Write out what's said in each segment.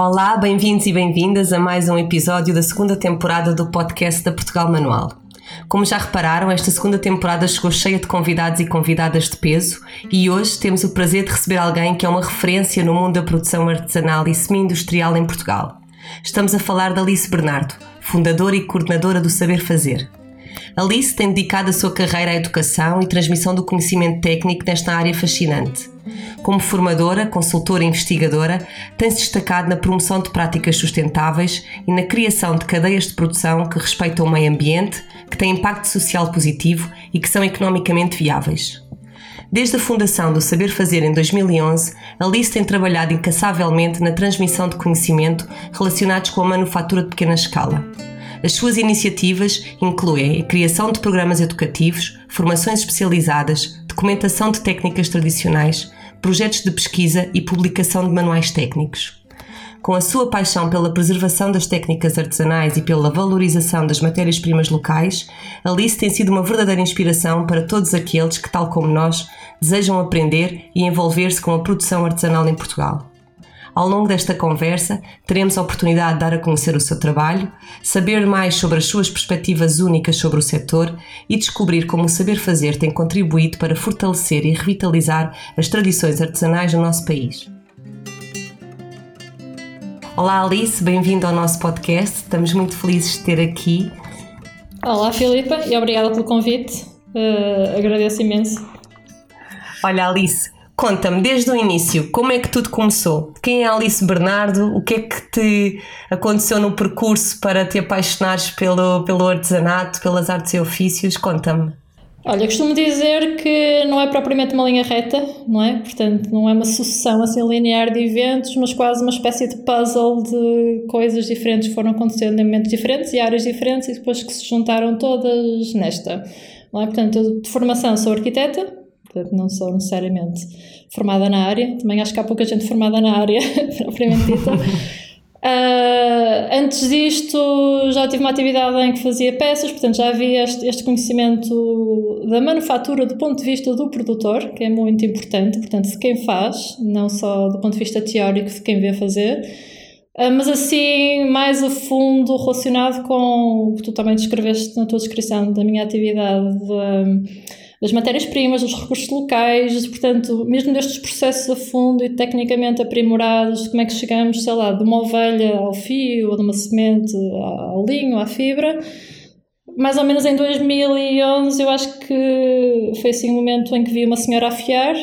Olá, bem-vindos e bem-vindas a mais um episódio da segunda temporada do podcast da Portugal Manual. Como já repararam, esta segunda temporada chegou cheia de convidados e convidadas de peso e hoje temos o prazer de receber alguém que é uma referência no mundo da produção artesanal e semi-industrial em Portugal. Estamos a falar da Alice Bernardo, fundadora e coordenadora do Saber Fazer. Alice tem dedicado a sua carreira à educação e transmissão do conhecimento técnico nesta área fascinante. Como formadora, consultora e investigadora, tem-se destacado na promoção de práticas sustentáveis e na criação de cadeias de produção que respeitam o meio ambiente, que têm impacto social positivo e que são economicamente viáveis. Desde a fundação do Saber Fazer em 2011, Alice tem trabalhado incansavelmente na transmissão de conhecimento relacionados com a manufatura de pequena escala. As suas iniciativas incluem a criação de programas educativos, formações especializadas, documentação de técnicas tradicionais, projetos de pesquisa e publicação de manuais técnicos. Com a sua paixão pela preservação das técnicas artesanais e pela valorização das matérias-primas locais, Alice tem sido uma verdadeira inspiração para todos aqueles que, tal como nós, desejam aprender e envolver-se com a produção artesanal em Portugal. Ao longo desta conversa, teremos a oportunidade de dar a conhecer o seu trabalho, saber mais sobre as suas perspectivas únicas sobre o setor e descobrir como o saber fazer tem contribuído para fortalecer e revitalizar as tradições artesanais no nosso país. Olá Alice, bem-vindo ao nosso podcast. Estamos muito felizes de ter aqui. Olá Filipa e obrigada pelo convite. Uh, agradeço imenso. Olha Alice, Conta-me, desde o início, como é que tudo começou? Quem é Alice Bernardo? O que é que te aconteceu no percurso para te apaixonares pelo, pelo artesanato, pelas artes e ofícios? Conta-me. Olha, costumo dizer que não é propriamente uma linha reta, não é? Portanto, não é uma sucessão assim linear de eventos, mas quase uma espécie de puzzle de coisas diferentes que foram acontecendo em momentos diferentes e áreas diferentes e depois que se juntaram todas nesta. Não é? Portanto, eu de formação sou arquiteta, portanto não sou necessariamente formada na área, também acho que há pouca gente formada na área, propriamente dita. Uh, antes disto já tive uma atividade em que fazia peças, portanto já havia este, este, conhecimento da manufatura do ponto de vista do produtor, que é muito importante, portanto de quem faz, não só do ponto de vista teórico de quem vê fazer, uh, mas assim mais a fundo relacionado com o que tu também descreveste na tua descrição da minha atividade de, das matérias-primas, dos recursos locais, portanto, mesmo destes processos a fundo e tecnicamente aprimorados, como é que chegamos, sei lá, de uma ovelha ao fio, ou de uma semente ao linho, à fibra. Mais ou menos em 2011, eu acho que foi assim o um momento em que vi uma senhora afiar,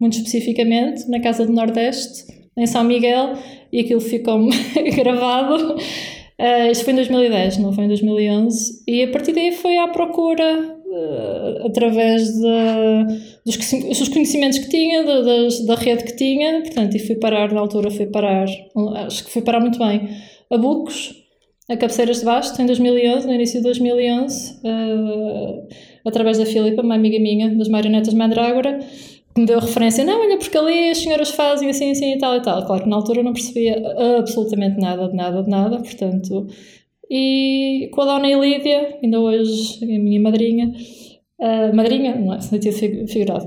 muito especificamente, na Casa do Nordeste, em São Miguel, e aquilo ficou-me gravado. Uh, foi em 2010, não foi em 2011. E a partir daí foi à procura uh, através de, dos, dos, conhecimentos que tinha, da, das, da rede que tinha, portanto, e fui parar, na altura fui parar, acho que fui parar muito bem, a Bucos, a Cabeceiras de Basto, em 2011, no início de 2011, uh, eh, através da Filipa, uma amiga minha, das marionetas Mandrágora, que me deu referência, não, olha, porque ali as senhoras fazem assim, assim e tal e tal. Claro que na altura não percebia absolutamente nada, de nada, de nada, portanto, e com a Dona Elídia, ainda hoje a minha madrinha, uh, madrinha, não é, sentido figurado,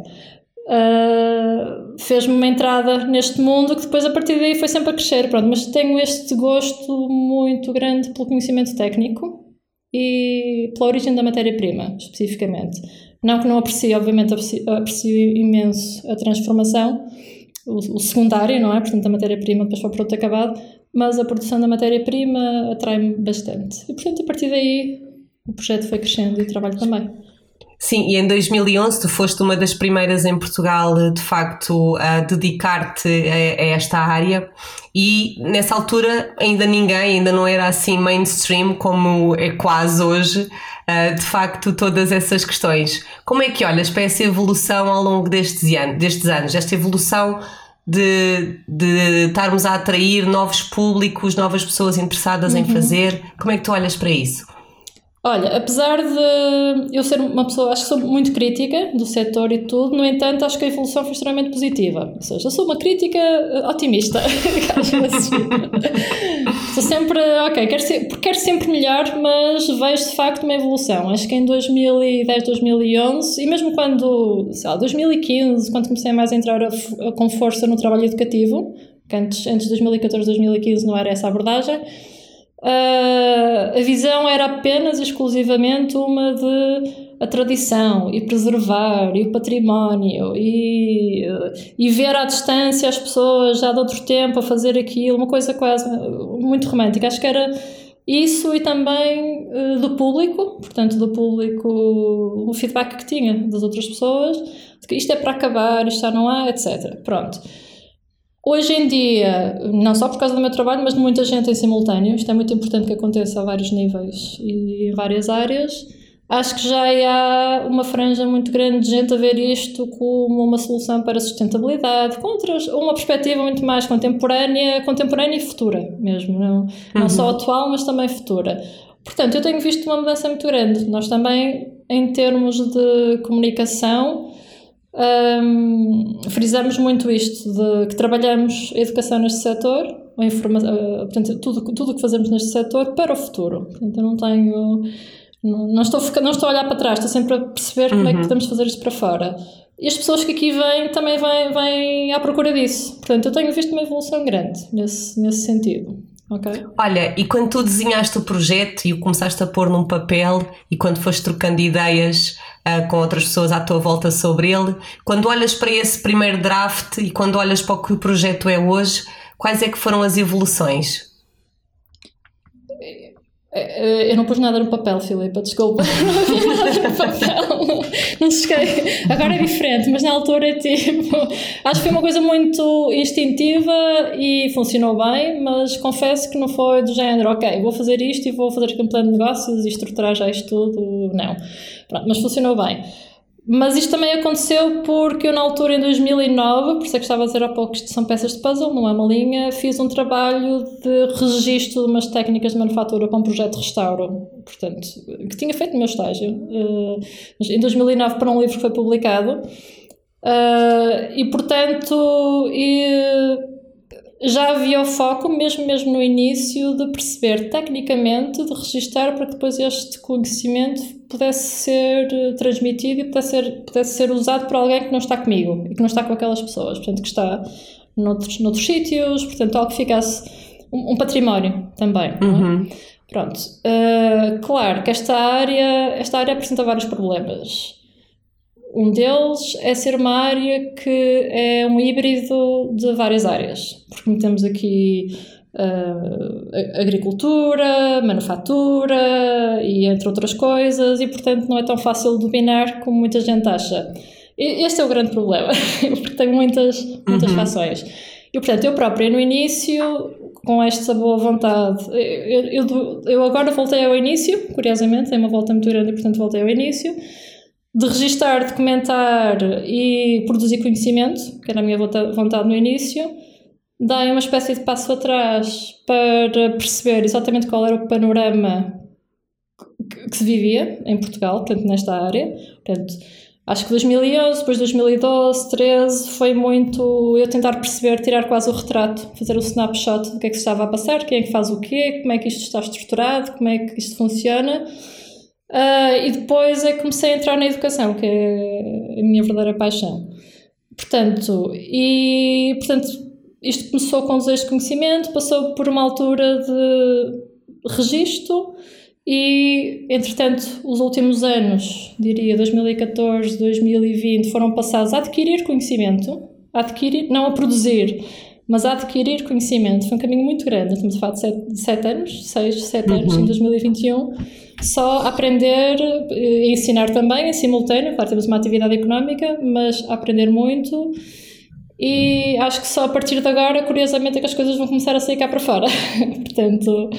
uh, fez-me uma entrada neste mundo que depois a partir daí foi sempre a crescer, pronto, mas tenho este gosto muito grande pelo conhecimento técnico e pela origem da matéria-prima, especificamente. Não que não aprecie, obviamente aprecio imenso a transformação, o, o secundário, não é? Portanto, a matéria-prima depois para o produto acabado, mas a produção da matéria-prima atrai-me bastante. E, portanto, a partir daí o projeto foi crescendo e o trabalho também. Sim, e em 2011 tu foste uma das primeiras em Portugal, de facto, a dedicar-te a, a, esta área e nessa altura ainda ninguém, ainda não era assim mainstream como é quase hoje, de facto, todas essas questões. Como é que olhas para essa evolução ao longo destes anos, destes anos esta evolução de, de estarmos a atrair novos públicos, novas pessoas interessadas uhum. em fazer. Como é que tu olhas para isso? Olha, apesar de eu ser uma pessoa, acho que sou muito crítica do setor e tudo, no entanto, acho que a evolução foi extremamente positiva. Ou seja, eu sou uma crítica eh, otimista. sou sempre, ok, quero, ser, quero sempre melhor, mas vejo de facto uma evolução. Acho que em 2010, 2011 e mesmo quando, sei lá, 2015, quando comecei mais a entrar a, a, com força no trabalho educativo, que antes, antes de 2014, 2015 não era essa abordagem Uh, a visão era apenas exclusivamente uma de a tradição e preservar e o património e, e ver à distância as pessoas já de outro tempo a fazer aquilo, uma coisa quase muito romântica. Acho que era isso e também uh, do público, portanto, do público, o feedback que tinha das outras pessoas, de que isto é para acabar, isto já não há, etc. Pronto. Hoje em dia, não só por causa do meu trabalho, mas de muita gente em simultâneo, isto é muito importante que aconteça a vários níveis e em várias áreas. Acho que já há uma franja muito grande de gente a ver isto como uma solução para a sustentabilidade, com outras, uma perspectiva muito mais contemporânea, contemporânea e futura mesmo, não, uhum. não só atual, mas também futura. Portanto, eu tenho visto uma mudança muito grande. Nós também, em termos de comunicação, um, frisamos muito isto, de que trabalhamos a educação neste setor, a portanto, tudo o tudo que fazemos neste setor para o futuro. Portanto, eu não tenho. Não, não, estou, não estou a olhar para trás, estou sempre a perceber uhum. como é que uhum. podemos fazer isto para fora. E as pessoas que aqui vêm também vêm, vêm à procura disso. Portanto, eu tenho visto uma evolução grande nesse, nesse sentido. Okay. Olha, e quando tu desenhaste o projeto e o começaste a pôr num papel e quando foste trocando ideias uh, com outras pessoas à tua volta sobre ele, quando olhas para esse primeiro draft e quando olhas para o que o projeto é hoje, quais é que foram as evoluções? É, é, eu não pus nada no papel, Filipe, desculpa. Não havia nada no papel. Não cheguei. Agora é diferente, mas na altura é tipo. Acho que foi uma coisa muito instintiva e funcionou bem, mas confesso que não foi do género, ok, vou fazer isto e vou fazer aqui um plano de negócios e estruturar já isto tudo. Não. Pronto, mas funcionou bem. Mas isto também aconteceu porque eu, na altura, em 2009, por isso é que estava a dizer há pouco que isto são peças de puzzle, não é uma linha, fiz um trabalho de registro de umas técnicas de manufatura para um projeto de restauro, portanto, que tinha feito no meu estágio, uh, em 2009 para um livro que foi publicado. Uh, e, portanto, e, já havia o foco, mesmo, mesmo no início, de perceber tecnicamente, de registar para que depois este conhecimento pudesse ser eh, transmitido e pudesse ser, pudesse ser usado por alguém que não está comigo e que não está com aquelas pessoas, portanto, que está noutros, noutros sítios, portanto, algo que ficasse um, um património também. É? Uhum. Pronto. Uh, claro que esta área, esta área apresenta vários problemas. Um deles é ser uma área que é um híbrido de várias áreas, porque temos aqui uh, agricultura, manufatura e entre outras coisas, e portanto não é tão fácil dominar como muita gente acha. E este é o grande problema, porque tem muitas, muitas uhum. fações. E portanto, eu própria no início, com esta boa vontade, eu, eu, eu agora voltei ao início, curiosamente, tem uma volta muito grande e portanto voltei ao início de registar, documentar e produzir conhecimento, que era a minha vontade no início, dei uma espécie de passo atrás para perceber exatamente qual era o panorama que se vivia em Portugal, portanto, nesta área. Portanto, acho que 2011, depois 2012, 13, foi muito eu tentar perceber, tirar quase o retrato, fazer o snapshot do que é que se estava a passar, quem é que faz o quê, como é que isto está estruturado, como é que isto funciona Uh, e depois é que comecei a entrar na educação, que é a minha verdadeira paixão. Portanto, e, portanto isto começou com desejo de conhecimento, passou por uma altura de registro e, entretanto, os últimos anos, diria 2014, 2020, foram passados a adquirir conhecimento, a adquirir, não a produzir, mas a adquirir conhecimento. Foi um caminho muito grande, estamos a falar de sete, sete anos, seis, sete uhum. anos em 2021 só aprender e ensinar também em simultâneo, claro, temos uma atividade económica, mas aprender muito. E acho que só a partir de agora, curiosamente, é que as coisas vão começar a sair cá para fora. Portanto,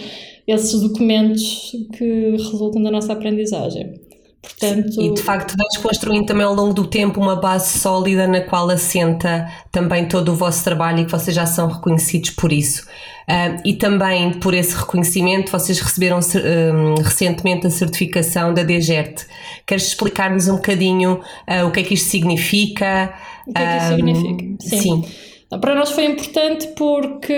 esses documentos que resultam da nossa aprendizagem. Portanto, e de facto vais construindo também ao longo do tempo uma base sólida na qual assenta também todo o vosso trabalho e que vocês já são reconhecidos por isso. Uh, e também por esse reconhecimento vocês receberam uh, recentemente a certificação da DGERT. Queres explicar-nos um bocadinho uh, o que é que isto significa? O que é que isto significa? Sim. sim. Então, para nós foi importante porque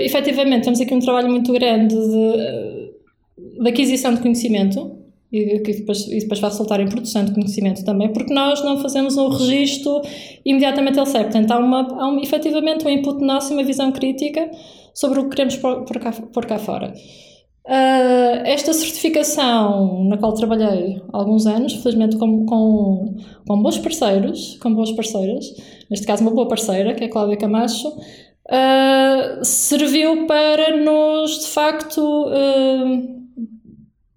efetivamente temos aqui um trabalho muito grande de, de aquisição de conhecimento e que depois, e depois vai resultar em produção de conhecimento também, porque nós não fazemos um registro imediatamente ele serve. Portanto, há, uma, há um, efetivamente um input nosso e uma visão crítica sobre o que queremos pôr, cá, cá fora. Uh, esta certificação na qual trabalhei alguns anos, felizmente com, com, com bons parceiros, com boas parceiras, neste caso uma boa parceira, que é a Cláudia Camacho, uh, serviu para nos, de facto, uh,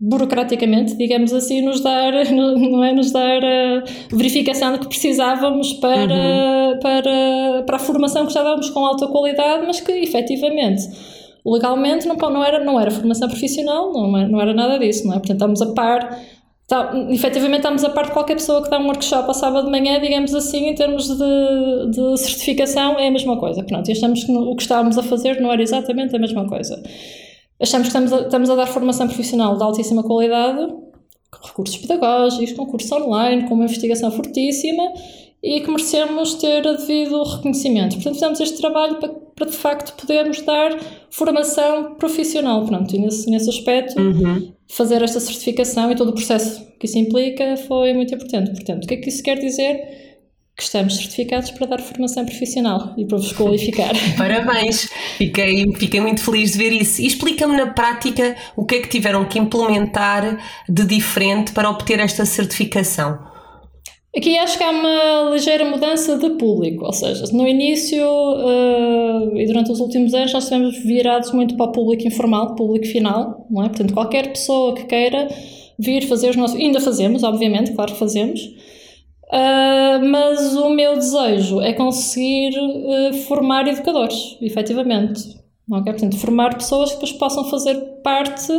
burocraticamente, digamos assim, nos dar, não é, nos dar a verificação de que precisávamos para, uhum. para, para a formação que estávamos com alta qualidade, mas que efetivamente legalmente não, não, era, não era formação profissional, não era, não era nada disso, não é? Portanto, estamos a par, está, efetivamente estamos a par de qualquer pessoa que dá um workshop ao sábado de manhã, digamos assim, em termos de, de certificação, é a mesma coisa. Pronto, e achamos que o que estávamos a fazer não era exatamente a mesma coisa. Achamos que estamos a, estamos a dar formação profissional de altíssima qualidade, com recursos pedagógicos, com curso online, com uma investigação fortíssima e que merecemos ter devido reconhecimento. Portanto, fizemos este trabalho para, para de facto podermos dar formação profissional. Pronto, e nesse, nesse aspecto, uhum. fazer esta certificação e todo o processo que isso implica foi muito importante. Portanto, o que é que isso quer dizer? Que estamos certificados para dar formação profissional e para vos qualificar. Parabéns, fiquei, fiquei muito feliz de ver isso. E explica-me na prática o que é que tiveram que implementar de diferente para obter esta certificação. Aqui acho que há uma ligeira mudança de público, ou seja, no início uh, e durante os últimos anos nós estivemos virados muito para o público informal, público final, não é? Portanto, qualquer pessoa que queira vir fazer os nossos. Ainda fazemos, obviamente, claro que fazemos Uh, mas o meu desejo é conseguir uh, formar educadores, efetivamente. Okay? Portanto, formar pessoas que depois possam fazer parte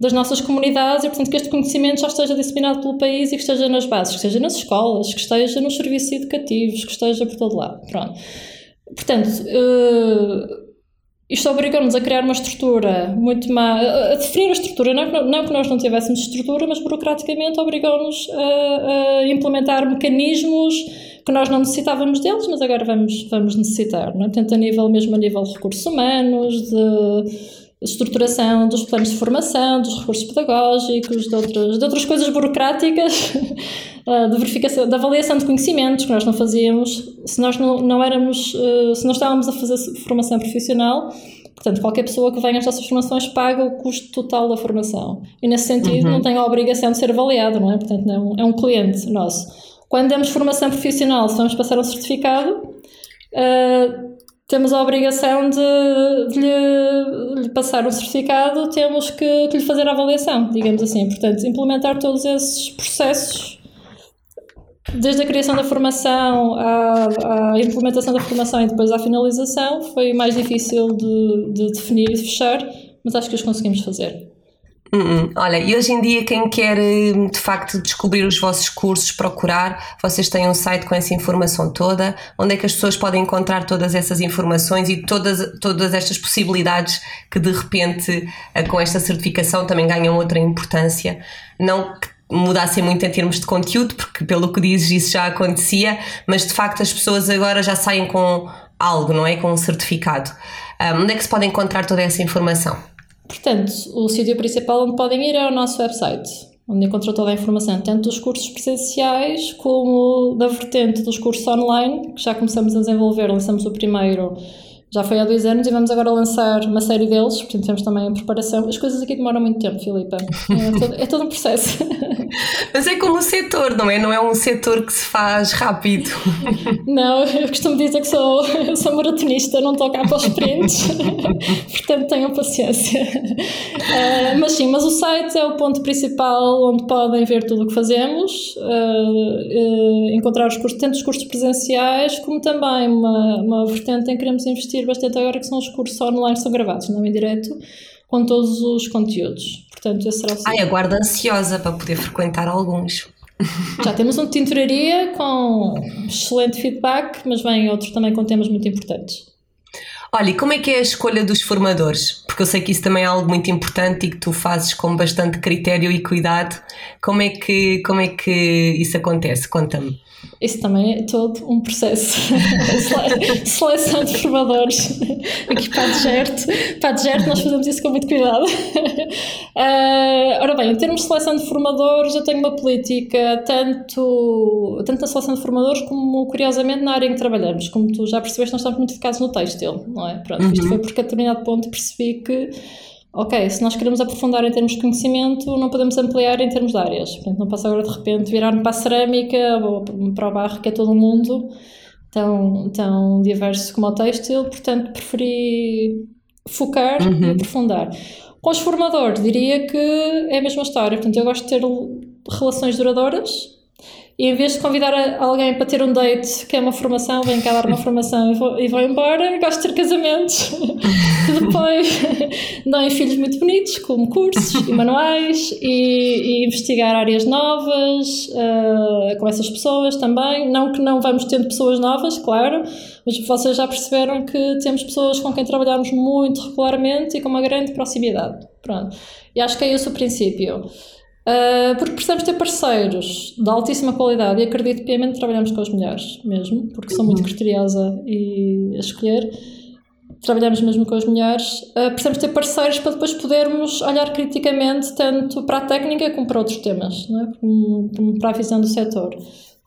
das nossas comunidades e, portanto, que este conhecimento já esteja disseminado pelo país e que esteja nas bases, que esteja nas escolas, que esteja nos serviços educativos, que esteja por todo lado. Pronto. Portanto, uh, isto obrigou-nos a criar uma estrutura muito má, a definir a estrutura, não, é não que nós não tivéssemos estrutura, mas burocraticamente obrigou-nos a, a, implementar mecanismos que nós não necessitávamos deles, mas agora vamos, vamos necessitar, não é? Portanto, a nível, mesmo a nível de recursos humanos, de estruturação dos planos de formação, dos recursos pedagógicos, de outras, de outras coisas burocráticas, de verificação, de avaliação de conhecimentos que nós não fazíamos se nós não, não éramos, eh, se não estávamos a fazer formação profissional. Portanto, qualquer pessoa que venha às nossas formações paga o custo total da formação. E nesse sentido uhum. não tem a obrigação de ser avaliado, não é? Portanto, não, é um cliente nosso. Quando damos formação profissional, se vamos passar um certificado, uh, temos a obrigação de, de, lhe, de, lhe, passar o certificado, temos que, que, lhe fazer a avaliação, digamos assim. Portanto, implementar todos esses processos, desde a criação da formação à, à implementação da formação e depois à finalização, foi mais difícil de, de definir e de fechar, mas acho que os conseguimos fazer. Uh-uh. Olha, e hoje em dia, quem quer hum, de facto descobrir os vossos cursos, procurar, vocês têm um site com essa informação toda, onde é que as pessoas podem encontrar todas essas informações e todas, todas estas possibilidades que de repente, eh, com esta certificação, também ganham outra importância. Não que mudassem muito em termos de conteúdo, porque pelo que dizes isso já acontecia, mas de facto as pessoas agora já saem com algo, não é? Com um certificado. Um, onde é que se pode encontrar toda essa informação? Portanto, o sítio principal onde podem ir é o nosso website, onde encontram toda a informação, tanto dos cursos presenciais como da vertente dos cursos online, que já começamos a desenvolver, lançamos o primeiro já foi há dois anos e vamos agora lançar uma série deles, portanto temos também a preparação. As coisas aqui demoram muito tempo, Filipa. É todo, é todo um processo. Mas é como o setor, não é? Não é um setor que se faz rápido. Não, eu costumo dizer que sou, sou maratonista, não estou cá para os sprints, portanto tenham paciência. Uh, mas sim, mas o site é o ponto principal onde podem ver tudo o que fazemos, uh, uh, encontrar os cursos, tanto os cursos presenciais como também uma, uma vertente em que queremos investir bastante agora, que são os cursos online, são gravados, não em direto, com todos os conteúdos. Portanto, esse será o Ai, aguardo ansiosa para poder frequentar alguns. Já temos um de tinturaria com excelente feedback, mas vem outro também com temas muito importantes. Olha, e como é que é a escolha dos formadores? Porque eu sei que isso também é algo muito importante e que tu fazes com bastante critério e cuidado. Como é que, como é que isso acontece? Conta-me. Isso também é todo um processo. Seleção de formadores. Aqui para a Degerto. Para a Degerto nós fazemos isso com muito cuidado. Uh, ora bem, em termos de seleção de formadores, eu tenho uma política tanto, tanto na seleção de formadores como, curiosamente, na área em que trabalhamos. Como tu já percebeste, nós estamos muito focados no têxtil, não é? Pronto, uhum. isto foi porque a determinado ponto percebi que ok, se nós queremos aprofundar em termos de conhecimento, não podemos ampliar em termos de áreas. Portanto, não posso agora de repente virar-me para a cerâmica ou para o barro, que é todo o mundo tão, tão diverso como o têxtil. Portanto, preferi focar uhum. e aprofundar. Com os formadores, diria que é a mesma história. Portanto, eu gosto de ter relações duradouras e em vez de convidar alguém para ter um date, que é uma formação, vem cá dar uma formação e vou, e vou embora, gosto de ter casamentos. depois dão filhos muito bonitos, como cursos e manuais, e, e investigar áreas novas uh, com essas pessoas também. Não que não vamos tendo pessoas novas, claro, mas vocês já perceberam que temos pessoas com quem trabalhamos muito regularmente e com uma grande proximidade. Pronto. E acho que é esse o princípio. Uh, porque precisamos ter parceiros de altíssima qualidade e acredito piamente que trabalhamos com os melhores, mesmo, porque sou muito uhum. criteriosa e a escolher. Trabalhamos mesmo com os melhores. Uh, precisamos ter parceiros para depois podermos olhar criticamente tanto para a técnica como para outros temas, não é? como, como para a visão do setor.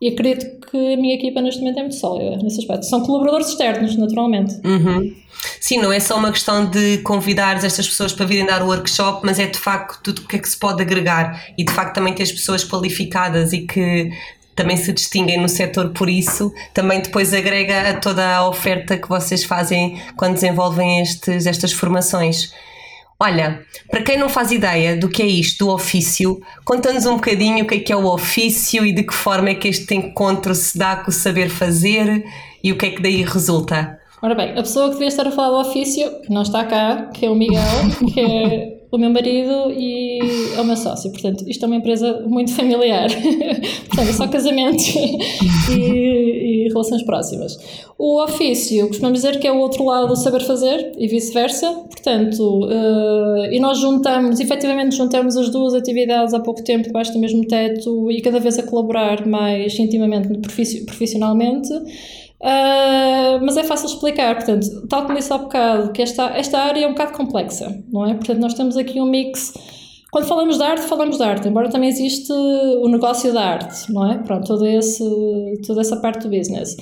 E acredito que a minha equipa neste momento é muito sólida nesse aspecto. São colaboradores externos, naturalmente. Uhum. Sim, não é só uma questão de convidar estas pessoas para virem dar o workshop, mas é de facto tudo o que é que se pode agregar e de facto também ter as pessoas qualificadas e que também se distinguem no setor por isso, também depois agrega a toda a oferta que vocês fazem quando desenvolvem estes, estas formações. Olha, para quem não faz ideia do que é isto, do ofício, conta-nos um bocadinho o que é que é o ofício e de que forma é que este encontro se dá com o saber fazer e o que é que daí resulta. Ora bem, a pessoa que devia estar a falar do ofício, que não está cá, que é o Miguel, que é o meu marido e o meu sócio. Portanto, isto é uma empresa muito familiar. Portanto, é só casamento e, e, relações próximas. O ofício, costumamos dizer que é o outro lado do saber fazer e vice-versa. Portanto, uh, e nós juntamos, efetivamente juntamos as duas atividades há pouco tempo debaixo do mesmo teto e cada vez a colaborar mais intimamente profissionalmente. Uh, mas é fácil explicar, portanto, tal como disse há bocado, que esta, esta área é um bocado complexa, não é? Portanto, nós temos aqui um mix. Quando falamos de arte, falamos de arte, embora também existe o negócio da arte, não é? Pronto, todo esse, toda essa parte do business.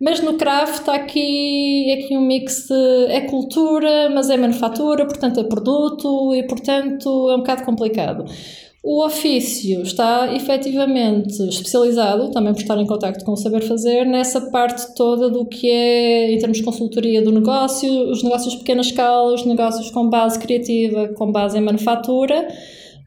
Mas no craft está aqui, é aqui um mix de. é cultura, mas é manufatura, portanto é produto e, portanto, é um bocado complicado. O ofício está efetivamente especializado, também por estar em contacto com o saber fazer, nessa parte toda do que é, em termos de consultoria do negócio, os negócios de pequena escala, os negócios com base criativa, com base em manufatura,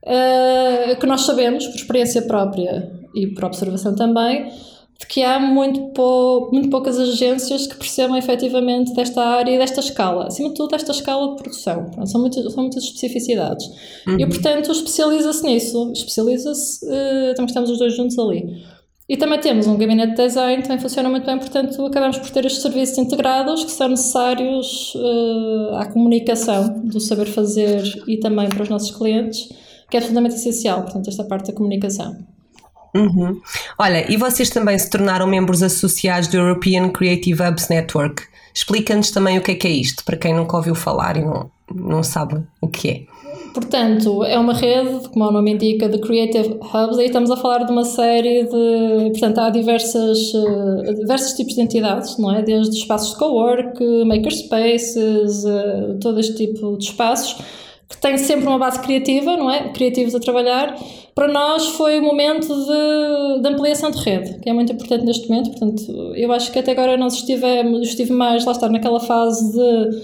uh, que nós sabemos, por experiência própria e por observação também, de que há muito, pou, muito poucas agências que percebam efetivamente desta área e desta escala, acima de tudo desta escala de produção. Pronto, são, muito, são muitas especificidades. Uhum. E, portanto, especializa-se nisso, especializa-se, uh, também estamos os dois juntos ali. E também temos um gabinete de design também funciona muito bem, portanto, acabamos por ter estes serviços integrados que são necessários uh, à comunicação do saber fazer e também para os nossos clientes, que é absolutamente essencial, portanto, esta parte da comunicação. Uhum. Olha, e vocês também se tornaram membros associados do European Creative Hubs Network. Explica-nos também o que é que é isto, para quem nunca ouviu falar e não, não sabe o que é. Portanto, é uma rede, como o nome indica, de Creative Hubs, aí estamos a falar de uma série de. Portanto, há diversas, uh, diversos tipos de entidades, não é? Desde espaços de co-work, makerspaces, uh, todo este tipo de espaços, que têm sempre uma base criativa, não é? Criativos a trabalhar para nós foi o momento de, de, ampliação de rede, que é muito importante neste momento. Portanto, eu acho que até agora nós estivemos, estive mais, lá está, naquela fase de,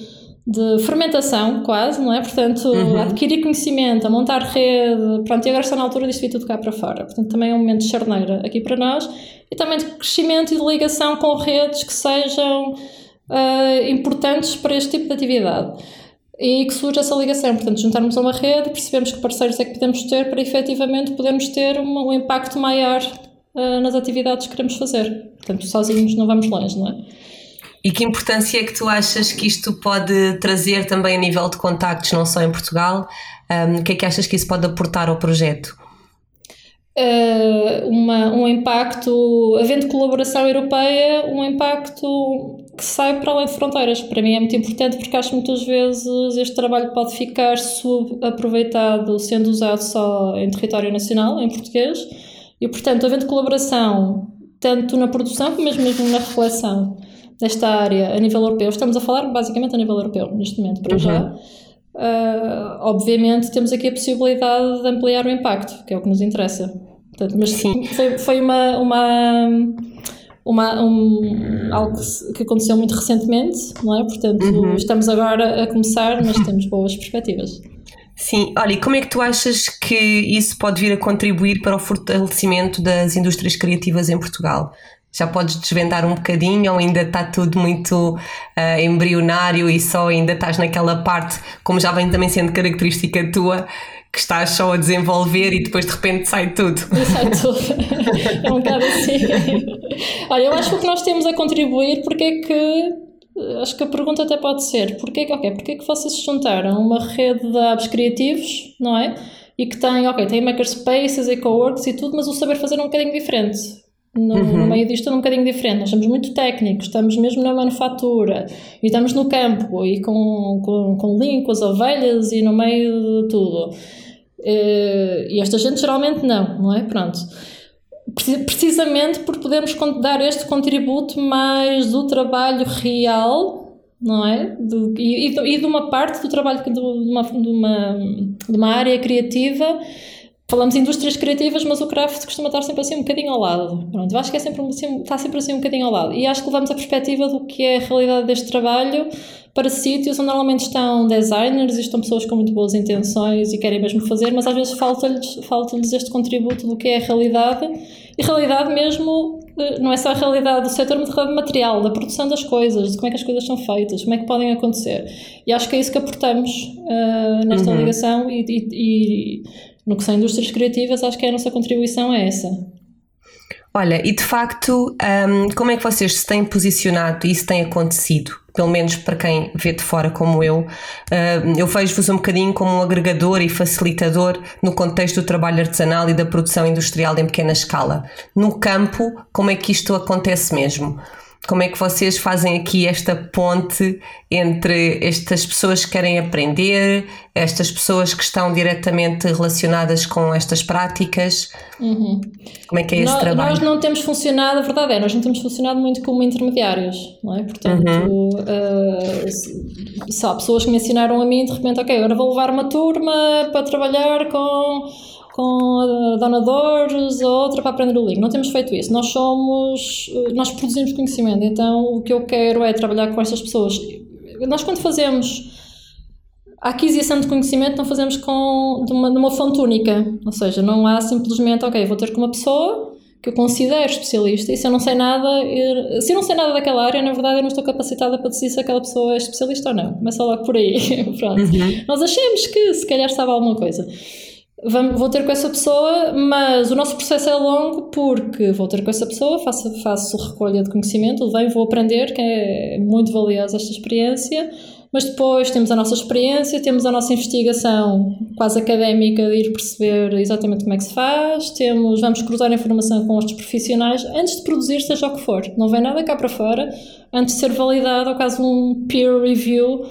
de fermentação, quase, não é? Portanto, uhum. adquirir conhecimento, a montar rede, pronto, e agora está na altura disto vir tudo cá para fora. Portanto, também é um momento de charneira aqui para nós e também de crescimento e de ligação com redes que sejam uh, importantes para este tipo de atividade. E que surge essa ligação, portanto, juntarmos uma rede, percebemos que parceiros é que podemos ter para efetivamente podermos ter um, um impacto maior uh, nas atividades que queremos fazer. Portanto, sozinhos não vamos longe, não é? E que importância é que tu achas que isto pode trazer também a nível de contactos, não só em Portugal? Um, o que é que achas que isso pode aportar ao projeto? Uh, uma, um impacto, havendo colaboração europeia, um impacto que sai para além de fronteiras. Para mim é muito importante porque acho que muitas vezes este trabalho pode ficar subaproveitado sendo usado só em território nacional, em português, e portanto, havendo colaboração tanto na produção como mesmo, na reflexão nesta área a nível europeu, estamos a falar basicamente a nível europeu neste momento, para uhum. já. Uh, obviamente temos aqui a possibilidade de ampliar o impacto, que é o que nos interessa. Portanto, mas Sim. Foi, foi uma, uma, uma um, algo que aconteceu muito recentemente, não é? Portanto, uhum. estamos agora a começar, mas temos boas perspectivas. Sim, olha, e como é que tu achas que isso pode vir a contribuir para o fortalecimento das indústrias criativas em Portugal? Já podes desvendar um bocadinho ou ainda está tudo muito uh, embrionário e só ainda estás naquela parte, como já vem também sendo característica tua, que estás só a desenvolver e depois de repente sai tudo. Sai tudo. é um bocado assim. Olha, eu acho que o que nós temos a contribuir, porque é que. Acho que a pergunta até pode ser: porquê, okay, é que vocês se juntaram a uma rede de apps criativos, não é? E que tem, ok, tem makerspaces e coworks e tudo, mas o saber fazer é um bocadinho diferente no, uhum. no, meio disto é um bocadinho diferente. Nós somos muito técnicos, estamos mesmo na manufatura e estamos no campo e com, com, com linho, com as ovelhas e no meio de tudo. Eh, e esta gente geralmente não, não é? Pronto. Precisamente por podermos dar este contributo mais do trabalho real, não é? Do, e, e, de uma parte do trabalho de uma, de uma, de uma área criativa falamos indústrias criativas, mas o craft costuma estar sempre assim um bocadinho ao lado. Pronto, eu acho que é sempre, assim, está sempre assim um bocadinho ao lado. E acho que levamos a perspectiva do que é a realidade deste trabalho para sítios onde normalmente estão designers e estão pessoas com muito boas intenções e querem mesmo fazer, mas às vezes falta-lhes falta este contributo do que é a realidade. E realidade mesmo, eh, não é só a realidade do setor, mas a realidade material, da produção das coisas, de como é que as coisas são feitas, como é que podem acontecer. E acho que é isso que aportamos uh, nesta uhum. ligação e, e, e no que são indústrias criativas, acho que a nossa contribuição é essa. Olha, e de facto, um, como é que vocês se têm posicionado e isso tem acontecido? Pelo menos para quem vê de fora como eu, uh, eu vejo-vos um bocadinho como um agregador e facilitador no contexto do trabalho artesanal e da produção industrial em pequena escala. No campo, como é que isto acontece mesmo? Como é que vocês fazem aqui esta ponte entre estas pessoas que querem aprender, estas pessoas que estão diretamente relacionadas com estas práticas? Uhum. Como é que é esse nós, trabalho? Nós não temos funcionado, a verdade é, nós não temos funcionado muito como intermediários, não é? Portanto, uhum. uh, só pessoas que me ensinaram a mim, de repente, ok, agora vou levar uma turma para trabalhar com com donadores ou outra para aprender o link. Não temos feito isso. Nós somos, nós produzimos conhecimento, então o que eu quero é trabalhar com estas pessoas. Nós quando fazemos a aquisição de conhecimento não fazemos com, de, uma, de uma fonte única, ou seja, não há simplesmente, ok, vou ter com uma pessoa que eu considero especialista e se eu não sei nada, eu, se eu não sei nada daquela área, na verdade eu não estou capacitada para decidir se aquela pessoa é especialista ou não. Começa logo por aí. Pronto. Uhum. Nós achamos que se calhar sabe alguma coisa vou ter com essa pessoa, mas o nosso processo é longo porque vou ter com essa pessoa, faço, faço recolha de conhecimento, vou aprender, que é muito valiosa esta experiência, mas depois temos a nossa experiência, temos a nossa investigação quase académica de ir perceber exatamente como é que se faz, temos, vamos cruzar informação com outros profissionais antes de produzir, seja o que for. Não vem nada cá para fora antes de ser validado, ou caso um peer review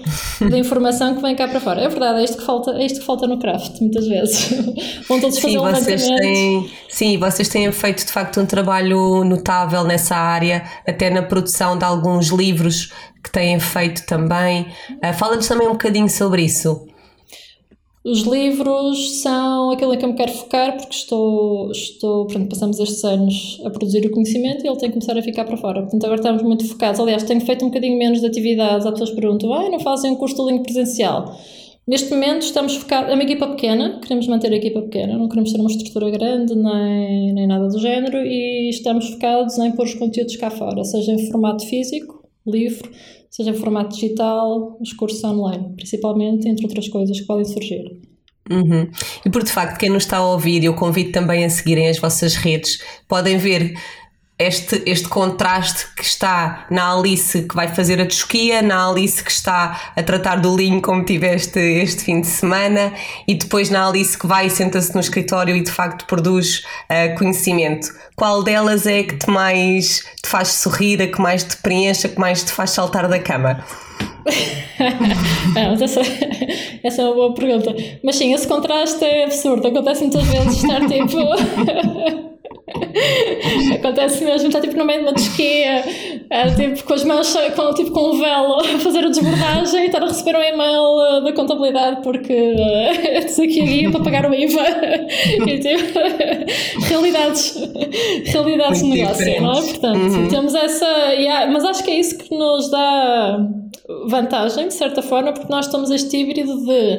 da informação que vem cá para fora. É verdade, é isto que falta, é isto que falta no craft, muitas vezes. Vão todos sim, fazer um vocês têm, Sim, vocês têm feito de facto um trabalho notável nessa área, até na produção de alguns livros que têm feito também. Uh, Fala-nos também um bocadinho sobre isso. Os livros são aquilo em que eu me quero focar porque estou, estou portanto, passamos estes anos a produzir o conhecimento e ele tem que começar a ficar para fora. Portanto, agora estamos muito focados. Aliás, tenho feito um bocadinho menos de atividades. As pessoas perguntam, ah, não fazem um curso de língua presencial? Neste momento estamos focados, é uma equipa pequena, queremos manter a equipa pequena, não queremos ter uma estrutura grande nem, nem nada do género e estamos focados em pôr os conteúdos cá fora, seja em formato físico, livro, seja em formato digital, os cursos online, principalmente, entre outras coisas que podem surgir. Uhum. E por de facto, quem nos está a ouvir, eu convido também a seguirem as vossas redes, podem ver este, este contraste que está na Alice que vai fazer a tosquia, na Alice que está a tratar do linho como tiveste este fim de semana e depois na Alice que vai e senta-se no escritório e de facto produz uh, conhecimento. Qual delas é que te mais te faz sorrir, a que mais te preenche, a que mais te faz saltar da cama? Mas essa, essa é uma boa pergunta. Mas sim, esse contraste é absurdo. Acontece muitas vezes estar tipo. Acontece mesmo, está tipo no meio de uma desquia, é, tipo com as mãos com, tipo, com um velo a fazer a desbordagem e estar a receber um e-mail uh, da contabilidade porque uh, aqui a guia para pagar o IVA. e, tipo, realidades, realidades de negócio, não é? Portanto, uhum. temos essa. Yeah, mas acho que é isso que nos dá vantagem, de certa forma, porque nós estamos este híbrido de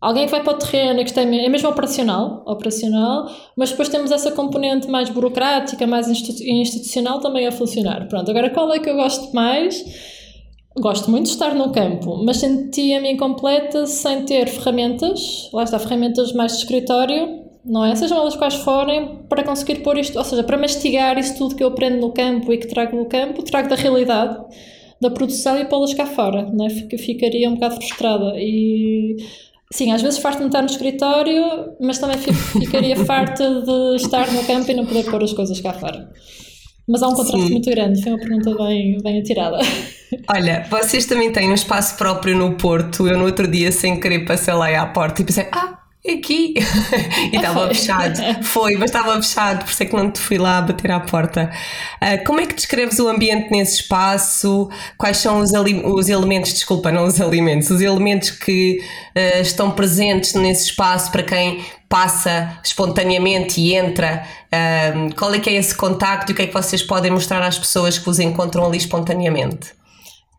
alguém que vai para o terreno e que tem, é mesmo operacional, operacional, mas depois temos essa componente mais burocrática, mais institucional também a funcionar. Pronto, agora qual é que eu gosto mais? Gosto muito de estar no campo, mas sentia-me incompleta sem ter ferramentas, lá está, ferramentas mais de escritório, não é? Sejam elas quais forem, para conseguir pôr isto, ou seja, para mastigar isso tudo que eu aprendo no campo e que trago no campo, trago da realidade da produção e pô-las cá fora, não é? Ficaria um bocado frustrada e Sim, às vezes farto de estar no escritório, mas também ficaria farta de estar no campo e não poder pôr as coisas cá fora. Mas há um contraste Sim. muito grande, foi uma pergunta bem, bem atirada. Olha, vocês também têm um espaço próprio no Porto. Eu no outro dia, sem querer, passei lá à porta e pensei, ah, aqui. e estava fechado. Foi, mas estava fechado, por isso é que não te fui lá bater à porta. Uh, como é que descreves o ambiente nesse espaço? Quais são os, os elementos, desculpa, não os alimentos, os elementos que uh, estão presentes nesse espaço para quem passa espontaneamente e entra? Uh, qual é que é esse contacto e o que é que vocês podem mostrar às pessoas que vos encontram ali espontaneamente?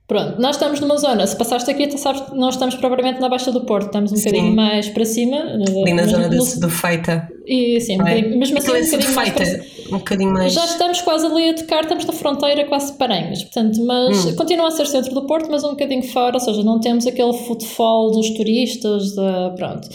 Pronto, nós estamos numa zona, se passaste aqui, tu sabes que nós estamos propriamente na Baixa do Porto, estamos um sim. bocadinho mais para cima. Ali na zona no, do Feita. E sim, um é? mesmo assim, um bocadinho mais, para, um bocadinho mais. Já estamos quase ali a tocar, estamos na fronteira, quase Paranhos, portanto, mas hum. continua a ser centro do Porto, mas um bocadinho fora, ou seja, não temos aquele footfall dos turistas, de, pronto.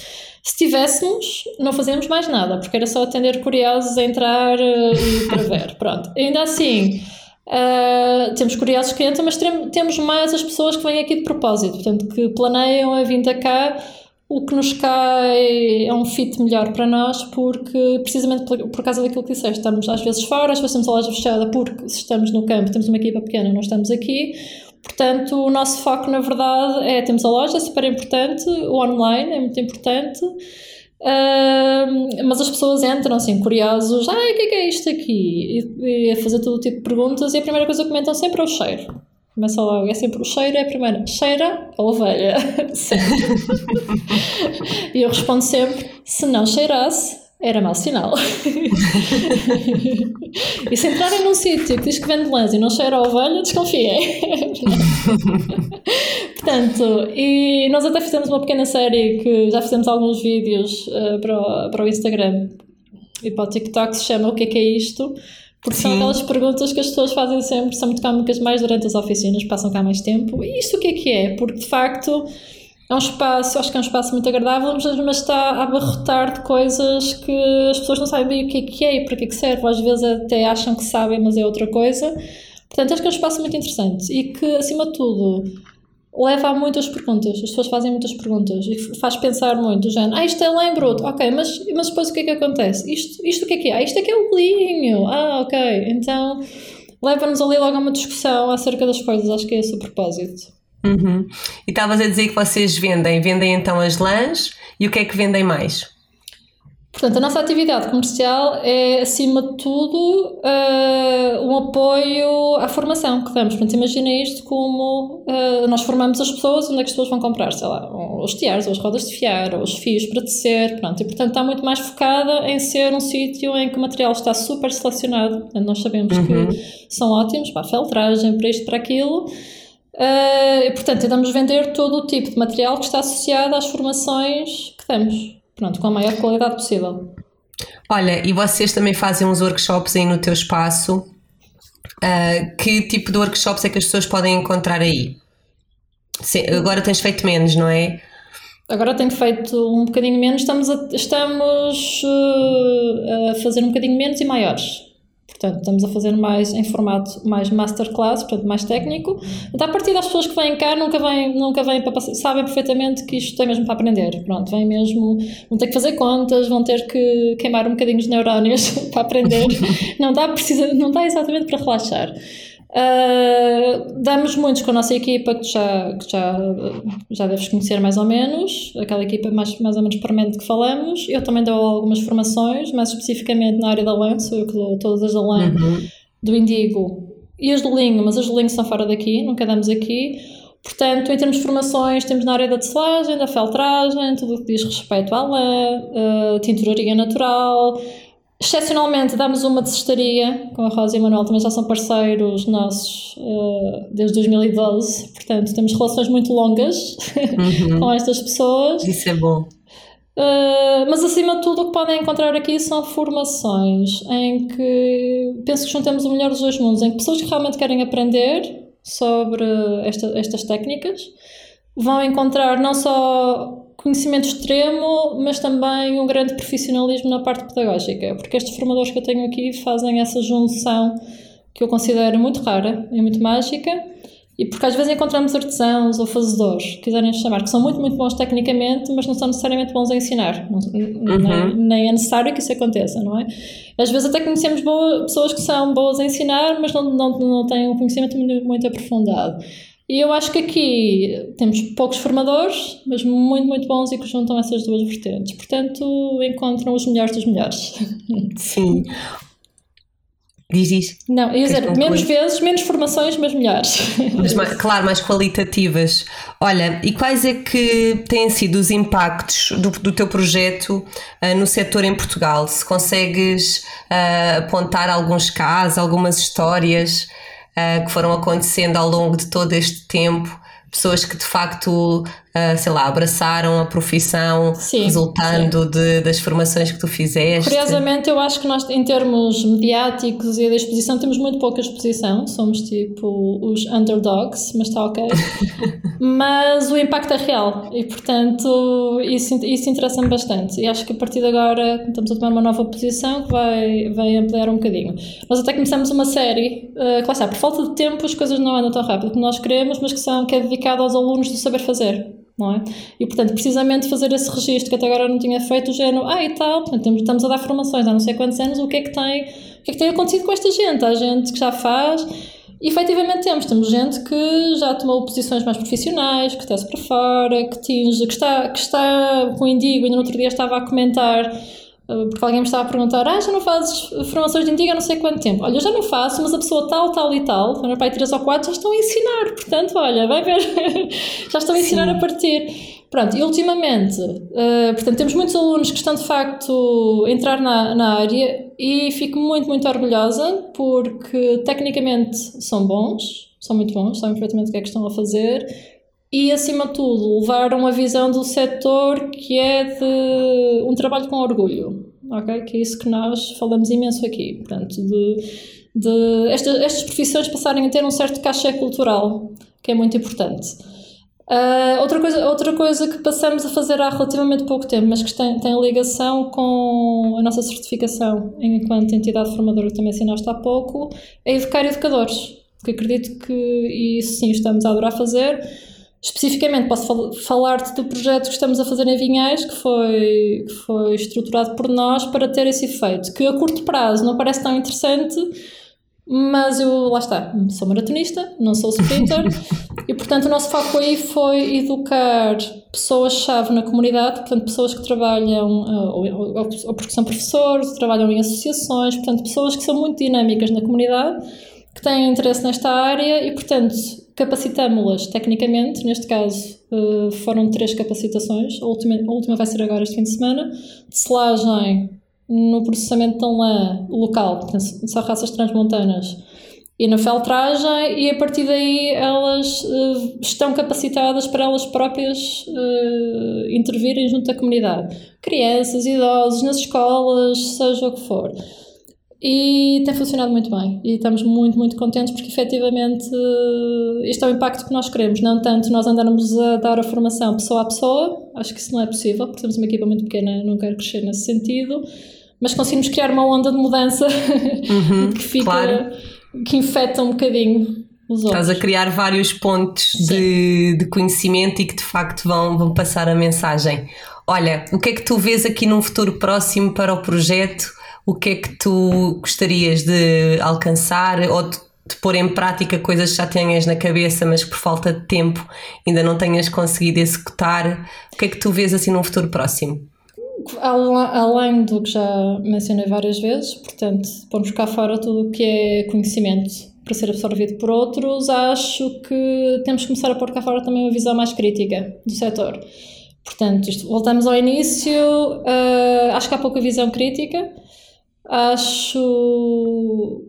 Se tivéssemos, não fazíamos mais nada, porque era só atender curiosos a entrar eh, e para ver, pronto. Ainda assim Uh, temos curiosos entram, mas temos mais as pessoas que vêm aqui de propósito, portanto, que planeiam a vinda cá, o que nos cai é um fit melhor para nós, porque precisamente por, por causa daquilo que disseste, estamos às vezes fora, às vezes temos a loja fechada, porque se estamos no campo, temos uma equipa pequena, não estamos aqui. Portanto, o nosso foco, na verdade, é temos a loja, super importante, o online é muito importante. Uh, mas as pessoas entram assim, curiosos, ah, o que é, que é isto aqui? E, e, a fazer todo tipo de perguntas, e a primeira coisa que comentam sempre é o cheiro. Começa logo, é sempre o cheiro, é a primeira, cheira a ovelha. e eu respondo sempre: se não cheirasse, era mau sinal. e se entrarem num sítio que diz que vende lãs e não cheira a ovelha, desconfiem. Portanto, e nós até fizemos uma pequena série que já fizemos alguns vídeos uh, para, o, para o Instagram e para o TikTok, se chama O que é que é isto? Porque Sim. são aquelas perguntas que as pessoas fazem sempre, são muito cómicas mais durante as oficinas, passam cá mais tempo. E isto o que é que é? Porque de facto é um espaço, acho que é um espaço muito agradável, mas, mas está a abarrotar de coisas que as pessoas não sabem bem o que é que é e para que é que serve. Às vezes até acham que sabem, mas é outra coisa. Portanto, acho que é um espaço muito interessante e que, acima de tudo, leva a muitas perguntas. As pessoas fazem muitas perguntas e faz pensar muito. Género, ah, isto é lá em bruto. Ok, mas, mas depois o que é que acontece? Isto, isto o que é que é? Ah, isto é que é o bolinho. Ah, ok. Então, leva-nos ali logo a uma discussão acerca das coisas. Acho que é esse o propósito. Uhum. E estavas a dizer que vocês vendem, vendem então as lãs e o que é que vendem mais? Portanto, a nossa atividade comercial é, acima de tudo, uh, um apoio à formação que damos. Portanto, imagina isto como uh, nós formamos as pessoas, onde é que as pessoas vão comprar, sei lá, os tiares, ou as rodas de fiar, ou os fios para tecer, pronto. E, portanto, está muito mais focada em ser um sítio em que o material está super selecionado. Portanto, nós sabemos uhum. que são ótimos para a feltragem, para isto, para aquilo. Uh, portanto, tentamos vender todo o tipo de material que está associado às formações que temos, pronto, com a maior qualidade possível. Olha, e vocês também fazem uns workshops aí no teu espaço. Uh, que tipo de workshops é que as pessoas podem encontrar aí? Sim, agora tens feito menos, não é? Agora tenho feito um bocadinho menos, estamos a, estamos uh, a fazer um bocadinho menos e maiores. Portanto, estamos a fazer mais em formato mais masterclass, portanto, mais técnico. Então, a partir das pessoas que vêm cá, nunca vêm, nunca vêm para passar, sabem perfeitamente que isto é mesmo para aprender. Pronto, vêm mesmo, vão ter que fazer contas, vão ter que queimar um bocadinho os neurónios para aprender. não dá, precisa, não dá exatamente para relaxar. Uh, damos muitos com a nossa equipa que já, que já, já deves conhecer mais ou menos, aquela equipa mais, mais ou menos permanente que falamos. Eu também dou algumas formações, mais especificamente na área da LAN, sou eu que dou todas as da LAN, uhum. do Indigo e as do Linho, mas as do Linho são fora daqui, nunca damos aqui. Portanto, em termos de formações, temos na área da tecelagem, da feltragem, tudo o que diz respeito à lã, uh, tinturaria natural, Excepcionalmente, damos uma de cestaria com a Rosa e o Manuel, também já são parceiros nossos uh, desde 2012, portanto, temos relações muito longas uhum. com estas pessoas. Isso é bom. Uh, mas acima de tudo, o que podem encontrar aqui são formações em que penso que juntemos o melhor dos dois mundos, em que pessoas que realmente querem aprender sobre esta, estas técnicas vão encontrar não só conhecimento extremo, mas também um grande profissionalismo na parte pedagógica, porque estes formadores que eu tenho aqui fazem essa junção que eu considero muito rara e muito mágica, e porque às vezes encontramos artesãos ou fazedores, quiserem chamar, que são muito, muito bons tecnicamente, mas não são necessariamente bons a ensinar. Não, uhum. nem, nem, é necessário que isso aconteça, não é? Às vezes até conhecemos boa, pessoas que são boas a ensinar, mas não, não, não têm um conhecimento muito, muito aprofundado. E eu acho que aqui temos poucos formadores, mas muito, muito bons e que juntam essas duas vertentes. Portanto, encontram os melhores dos melhores. Sim. Diz, diz. Não, ia dizer, menos vezes, menos formações, mas melhores. Mas, claro, mais qualitativas. Olha, e quais é que têm sido os impactos do, do teu projeto uh, no setor em Portugal? Se consegues uh, apontar alguns casos, algumas histórias uh, que foram acontecendo ao longo de todo este tempo, pessoas que de facto uh, sei lá, abraçaram a profissão sim, resultando sim. De, das formações que tu fizeste? Curiosamente, eu acho que nós, em termos mediáticos e da exposição, temos muito pouca exposição, somos tipo os underdogs, mas está ok. mas o impacto é real e, portanto, isso, isso interessa-me bastante. E acho que a partir de agora estamos a tomar uma nova posição que vai, vai ampliar um bocadinho. Nós até começamos uma série, uh, lá está, por falta de tempo as coisas não andam tão rápido como nós queremos, mas que, são, que é dedicada aos alunos do saber fazer não é? E, portanto, precisamente fazer esse registro que até agora não tinha feito, o género, ah, e tal, portanto, estamos a dar formações há não sei quantos anos, o que é que tem, o que é que tem acontecido com esta gente? Há gente que já faz, e efetivamente temos, temos gente que já tomou posições mais profissionais, que está-se para fora, que tinge, que está, que está com indigo, ainda no outro dia estava a comentar porque alguém me estava a perguntar, ah, já não fazes formações de indigo há não sei quanto tempo. Olha, eu já não faço, mas a pessoa tal, tal e tal, quando meu pai 3 ou 4, já estão a ensinar. Portanto, olha, vai ver, já estão a ensinar Sim. a partir. Pronto, e ultimamente, uh, portanto, temos muitos alunos que estão de facto a entrar na, na área e fico muito, muito orgulhosa porque tecnicamente são bons, são muito bons, sabem perfeitamente o que é que estão a fazer e, acima de tudo, levaram a visão do setor que é de um trabalho com orgulho, ok? Que é isso que nós falamos imenso aqui, portanto, de, de esta, estas profissões passarem a ter um certo cachê cultural, que é muito importante. Uh, outra, coisa, outra coisa que passamos a fazer há relativamente pouco tempo, mas que tem, tem ligação com a nossa certificação enquanto entidade formadora que também assinaste há pouco, é educar educadores. Porque acredito que, e isso sim estamos a adorar fazer, Especificamente, posso fal falar-te do projeto que estamos a fazer em Vinhais, que foi, que foi estruturado por nós para ter esse efeito, que a curto prazo não parece tão interessante, mas eu, lá está, sou maratonista, não sou sprinter, e portanto o nosso foco aí foi educar pessoas-chave na comunidade, portanto pessoas que trabalham, ou, ou, ou porque são professores, trabalham em associações, portanto pessoas que são muito dinâmicas na comunidade, que têm interesse nesta área e portanto capacitamos-las tecnicamente, neste caso uh, foram três capacitações, a última, a última vai ser agora este fim de semana, de selagem no processamento da lã local, portanto, são raças transmontanas, e na feltragem, e a partir daí elas uh, estão capacitadas para elas próprias uh, intervirem junto à comunidade. Crianças, idosos, nas escolas, seja o que for. E tem funcionado muito bem e estamos muito, muito contentes porque efetivamente isto é o impacto que nós queremos, não tanto nós andarmos a dar a formação pessoa a pessoa, acho que isso não é possível, porque temos uma equipa muito pequena, não quero crescer nesse sentido, mas conseguimos criar uma onda de mudança uhum, que fica, claro. que infecta um bocadinho os outros. Estás a criar vários pontos de, de conhecimento e que de facto vão, vão passar a mensagem. Olha, o que é que tu vês aqui num futuro próximo para o projeto? O que é que tu gostarias de alcançar ou de, de pôr em prática coisas que já tenhas na cabeça, mas que por falta de tempo ainda não tenhas conseguido executar? O que é que tu vês assim num futuro próximo? Além do que já mencionei várias vezes, portanto, vamos cá fora tudo o que é conhecimento para ser absorvido por outros, acho que temos que começar a pôr cá fora também uma visão mais crítica do setor. Portanto, isto, voltamos ao início, uh, acho que há pouca visão crítica acho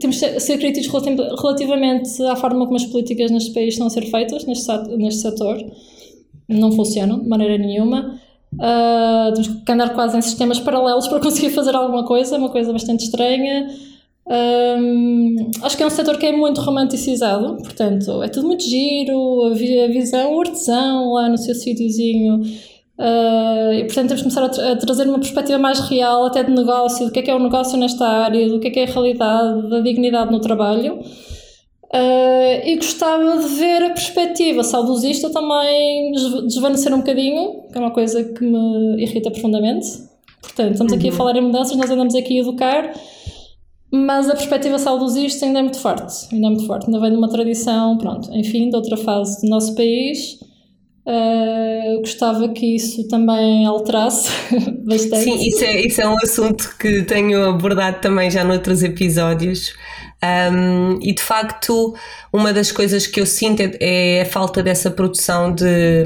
temos de ser críticos relativamente à forma como as políticas neste país estão a ser feitas neste, setor. Não funcionam de maneira nenhuma. Uh, temos que andar quase em sistemas paralelos para conseguir fazer alguma coisa, uma coisa bastante estranha. Um, acho que é um setor que é muito romanticizado, portanto, é tudo muito giro, a, visão, o artesão lá no seu sítiozinho Uh, e portanto temos que começar a, tra a, trazer uma perspectiva mais real, até de negócio, do que é que é o negócio nesta área, do que é que é a realidade da dignidade no trabalho. Uh, e gostava de ver a perspectiva saudosista também desvanecer um bocadinho, que é uma coisa que me irrita profundamente. Portanto, estamos aqui a uhum. falar em mudanças, nós andamos aqui a educar, mas a perspectiva saudosista ainda é muito forte, ainda é muito forte, ainda vem de uma tradição, pronto, enfim, de outra fase do nosso país Uh, gostava que isso também alterasse bastante. Sim, isso é, isso é um assunto que tenho abordado também já noutros episódios. Um, e de facto, uma das coisas que eu sinto é, é a falta dessa produção de,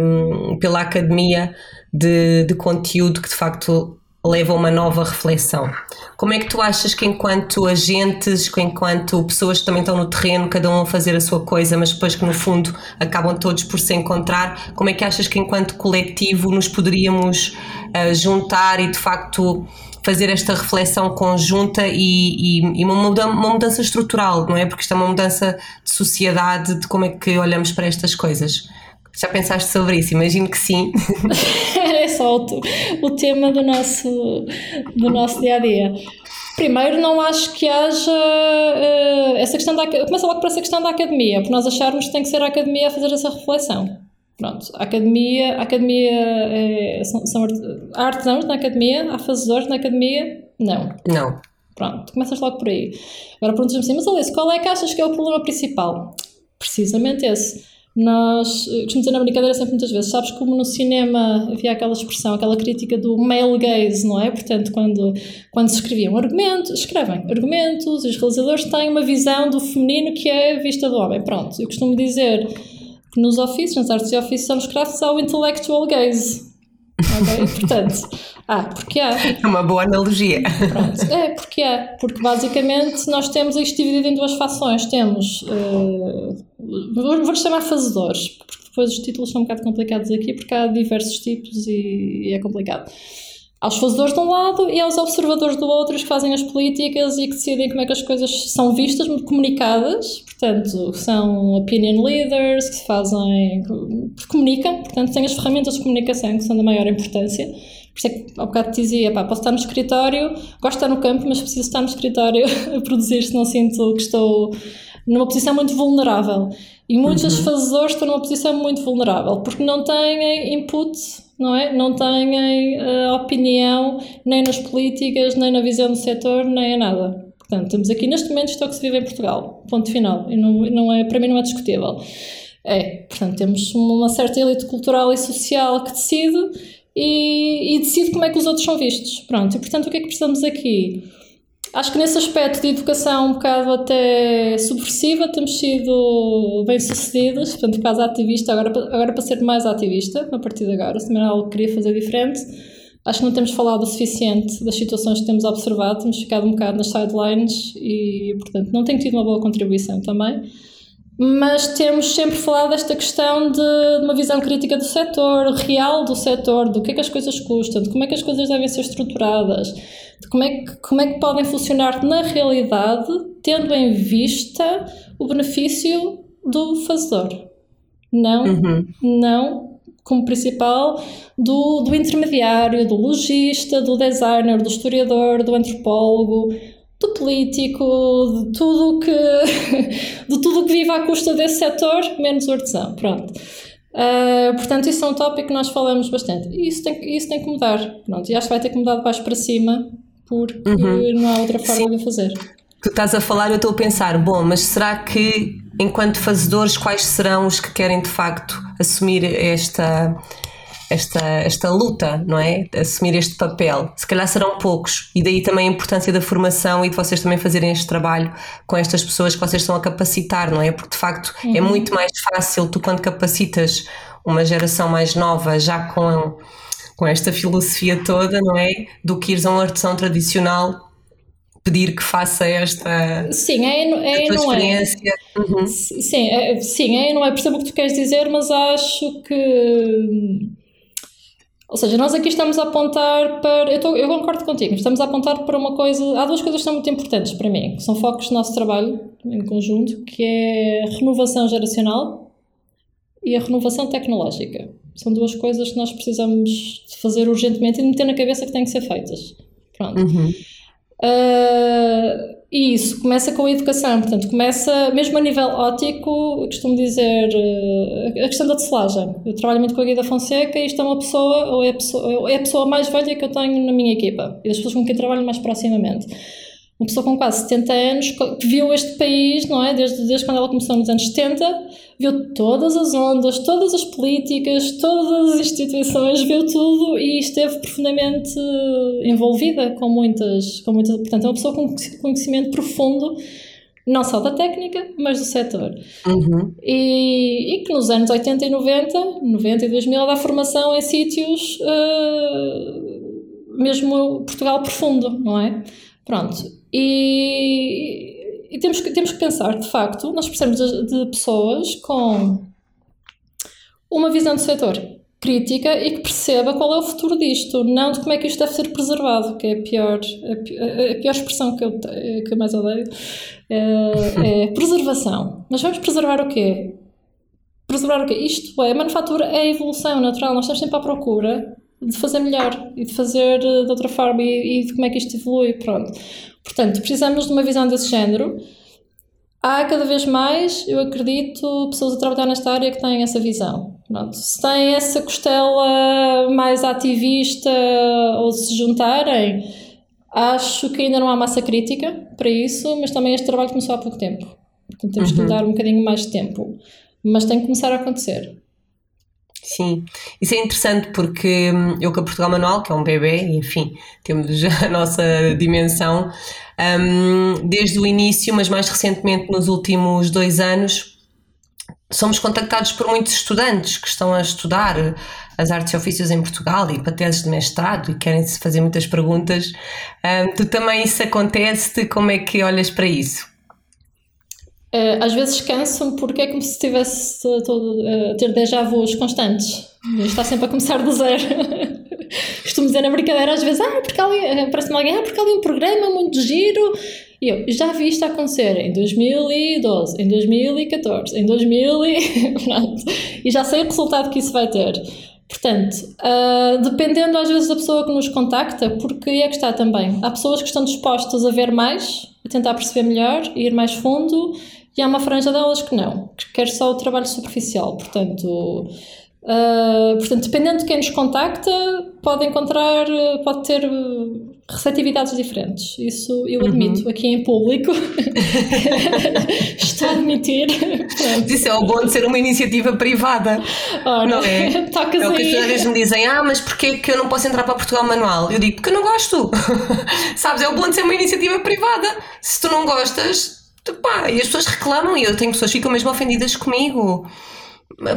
pela academia de, de conteúdo que de facto leva a uma nova reflexão. Como é que tu achas que enquanto agentes, que enquanto pessoas que também estão no terreno, cada um a fazer a sua coisa, mas depois que no fundo acabam todos por se encontrar, como é que achas que enquanto coletivo nos poderíamos uh, juntar e de facto fazer esta reflexão conjunta e, e, e uma, mudança, uma, mudança, estrutural, não é? Porque isto é uma mudança de sociedade, de como é que olhamos para estas coisas. Já pensaste sobre isso? Imagino que sim. é só o, o tema do nosso, do nosso dia a dia. Primeiro, não acho que haja uh, essa questão da. Começa logo por essa questão da academia, por nós acharmos que tem que ser a academia a fazer essa reflexão. Pronto, a academia, a academia é, são, são, há artesãos na academia, há fazedores na academia? Não. Não. Pronto, começas logo por aí. Agora perguntas-me assim, mas Alice, qual é que achas que é o problema principal? Precisamente esse nós, costumo dizer na brincadeira sempre muitas vezes, sabes como no cinema havia aquela expressão, aquela crítica do male gaze, não é? Portanto, quando, quando se escreviam argumentos, escrevem argumentos, os realizadores têm uma visão do feminino que é vista do homem. Pronto, eu costumo dizer que nos ofícios, nas artes e ofícios, somos crafts há o intellectual gaze. Ok? Portanto, ah, porque há. É uma boa analogia. Pronto, é, porque há. Porque basicamente nós temos isto dividido em duas fações. Temos. Uh, vou chamar fazedores, porque depois os títulos são um bocado complicados aqui, porque há diversos tipos e, e é complicado aos fazedores de um lado e aos observadores do outro, que fazem as políticas e que decidem como é que as coisas são vistas, comunicadas. Portanto, são opinion leaders, que fazem. que comunicam, portanto, têm as ferramentas de comunicação que são da maior importância. Por isso é que ao bocado te dizia, pá, posso estar no escritório, gosto de estar no campo, mas preciso estar no escritório a produzir, se não sinto que estou numa posição muito vulnerável. E muitos uhum. fazedores estão numa posição muito vulnerável, porque não têm input não é? Não têm uh, opinião nem nas políticas, nem na visão do setor, nem em nada. Portanto, temos aqui neste momento isto é o que se vive em Portugal, ponto final. E não, não é, para mim não é discutível. É, portanto, temos uma certa elite cultural e social que decide e, e decide como é que os outros são vistos. Pronto, e portanto o que é que precisamos aqui? Acho que nesse aspecto de educação um bocado até subversiva temos sido bem sucedidos, portanto, caso ativista, agora, agora para ser mais ativista, a partir de agora, se também algo que queria fazer diferente. Acho que não temos falado o suficiente das situações que temos observado, temos ficado um bocado nas sidelines e, portanto, não tenho tido uma boa contribuição também. Mas temos sempre falado desta questão de, de, uma visão crítica do setor, real do setor, do que é que as coisas custam, de como é que as coisas devem ser estruturadas, de como é que, como é que podem funcionar na realidade, tendo em vista o benefício do fazedor. Não, uhum. não como principal do, do intermediário, do logista, do designer, do historiador, do antropólogo, do político, de tudo que de tudo que vive à custa desse setor, menos o artesão. Pronto. Uh, portanto, isso é um tópico que nós falamos bastante. E isso tem, isso tem que mudar. Pronto, e acho que vai ter que mudar de baixo para cima, porque uhum. não há outra forma Sim. de fazer. Tu estás a falar, eu estou a pensar, bom, mas será que, enquanto fazedores, quais serão os que querem de facto assumir esta esta, esta luta, não é? Assumir este papel. Se calhar serão poucos. E daí também a importância da formação e de vocês também fazerem este trabalho com estas pessoas que vocês estão a capacitar, não é? Porque de facto é uhum. é muito mais fácil tu, quando capacitas uma geração mais nova, já com, com esta filosofia toda, não é? Do que ires a um artesão tradicional pedir que faça esta sim, é, é, não é. Uhum. Sim, é, sim, é, não é. Percebo o que tu queres dizer, mas acho que ou seja, nós aqui estamos a apontar para. Eu, tô, eu concordo contigo, estamos a apontar para uma coisa. Há duas coisas que são muito importantes para mim, que são focos do nosso trabalho em conjunto, que é a renovação geracional e a renovação tecnológica. São duas coisas que nós precisamos fazer urgentemente e meter na cabeça que têm que ser feitas. Pronto. Uhum. Uh, e isso começa com a educação, portanto, começa mesmo a nível ótico, costumo dizer, uh, a questão da tecelagem. Eu trabalho muito com a Guida Fonseca e isto é uma pessoa, ou é a pessoa, é a pessoa mais velha que eu tenho na minha equipa e das pessoas com quem trabalho mais proximamente uma pessoa com quase 70 anos que viu este país, não é? Desde, desde quando ela começou nos anos 70, viu todas as ondas, todas as políticas, todas as instituições, viu tudo e esteve profundamente envolvida com muitas, com muitas. Portanto, é uma pessoa com conhecimento profundo não só da técnica, mas do setor. Uhum. E, e, que nos anos 80 e 90, 90 e 2000, dá formação em sítios, uh, mesmo Portugal profundo, não é? Pronto. E, e, temos, que, temos que pensar, de facto, nós precisamos de, de pessoas com uma visão do setor crítica e que perceba qual é o futuro disto, não de como é que isto deve ser preservado, que é a pior, a, pior expressão que eu, que eu mais odeio, é, é preservação. Mas vamos preservar o quê? Preservar o quê? Isto é, a manufatura é a evolução natural, nós estamos sempre à procura de fazer melhor e de fazer de outra forma e, e de como é que isto evolui, pronto. Portanto, precisamos de uma visão desse género. Há cada vez mais, eu acredito, pessoas a trabalhar nesta área que têm essa visão. Pronto. Se têm essa costela mais ativista ou se juntarem, acho que ainda não há massa crítica para isso, mas também este trabalho começou há pouco tempo. Portanto, temos uhum. que dar um bocadinho mais de tempo. Mas tem que começar a acontecer. Sim, isso é interessante porque hum, eu com a Portugal Manual, que é um bebê, enfim, temos a nossa dimensão, um, desde o início, mas mais recentemente nos últimos dois anos, somos contactados por muitos estudantes que estão a estudar as artes e ofícios em Portugal e para teses de mestrado e querem-se fazer muitas perguntas. Um, tu também isso acontece? Como é que olhas para isso? Uh, às vezes cansam porque é como se estivesse todo, uh, a ter déjà vus constantes. Está sempre a começar do zero. Costumo dizer na brincadeira às vezes, ah, porque ali, eh, parece-me alguém, ah, porque ali um programa muito giro. E eu já vi isto acontecer em 2012, em 2014, em 2000 e... e já sei o resultado que isso vai ter. Portanto, uh, dependendo às vezes da pessoa que nos contacta, porque é que está também. Há pessoas que estão dispostas a ver mais, a tentar perceber melhor, a ir mais fundo e há uma franja delas que não, que quer só o trabalho superficial. Portanto, uh, portanto dependendo de quem nos contacta, pode encontrar, pode ter receptividades diferentes. Isso eu uhum. admito uhum. aqui em público. Estou a admitir. Isso é o bom de ser uma iniciativa privada. Ora, não é? Tocas é o que as pessoas me dizem: Ah, mas porquê que eu não posso entrar para Portugal Manual? Eu digo: Porque eu não gosto. Sabes? É o bom de ser uma iniciativa privada. Se tu não gostas, Pá, e as pessoas reclamam e eu tenho pessoas que ficam mesmo ofendidas comigo.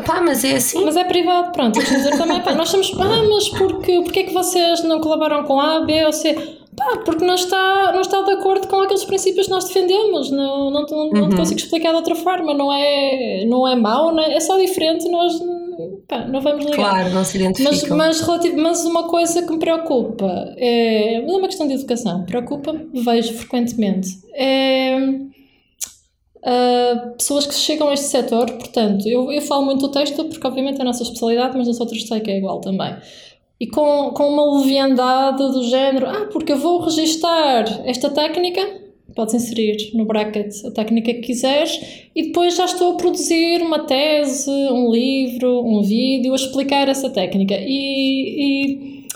Pá, mas é assim. Mas é privado, pronto. dizer também, pá, nós estamos, pá, mas porque, porque é que vocês não colaboram com A, B ou C? Pá, porque não está, não está de acordo com aqueles princípios que nós defendemos. Não, não, não, não uhum. consigo explicar de outra forma. Não é, não é mau, não é, é só diferente. Nós pá, não vamos ligar. Claro, não se identificam. Mas, mas, relativo, mas uma coisa que me preocupa é, é uma questão de educação. Preocupa-me, vejo frequentemente. É uh, pessoas que chegam a este setor, portanto, eu, eu falo muito do texto porque obviamente é a nossa especialidade, mas nas outras sei que é igual também. E com, com uma leviandade do género, ah, porque eu vou registar esta técnica, podes inserir no bracket a técnica que quiseres e depois já estou a produzir uma tese, um livro, um vídeo a explicar essa técnica. E, e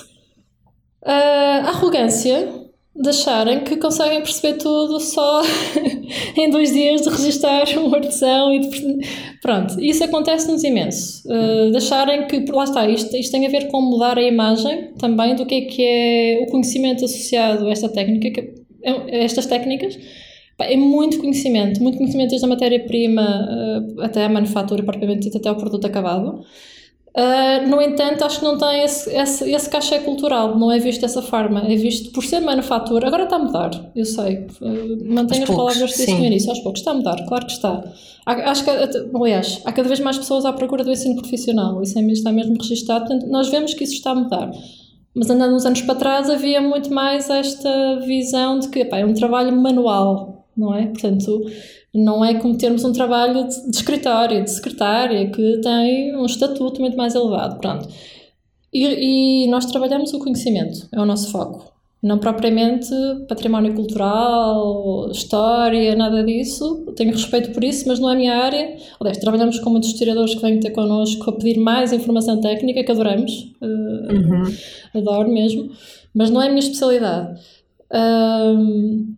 uh, a arrogância de acharem que conseguem perceber tudo só em dois dias de registar um artesão e de... pronto, isso acontece-nos imenso. Uh, de acharem que, lá está, isto, isto tem a ver com mudar a imagem também do que é que é o conhecimento associado a esta técnica, que, é, a estas técnicas. É muito conhecimento, muito conhecimento desde a matéria-prima uh, até a manufatura propriamente dita, até ao produto acabado Uh, no entanto, acho que não tem esse, esse, esse cachê cultural, não é visto dessa forma, é visto por ser manufatura. Agora está a mudar, eu sei, uh, mantenho as palavras que disse no início, aos poucos. Está a mudar, claro que está. Há, acho que, aliás, há cada vez mais pessoas à procura do ensino profissional, isso é, está mesmo registado, portanto, nós vemos que isso está a mudar. Mas andando uns anos para trás havia muito mais esta visão de que epá, é um trabalho manual, não é? Portanto, não é como termos um trabalho de, de escritório, de secretária, que tem um estatuto muito mais elevado. Pronto. E, e, nós trabalhamos o conhecimento, é o nosso foco. Não propriamente património cultural, história, nada disso. Tenho respeito por isso, mas não é a minha área. Aliás, trabalhamos com muitos historiadores que vêm ter connosco a pedir mais informação técnica, que adoramos. Uh, uhum. Adoro mesmo. Mas não é a minha especialidade. Um,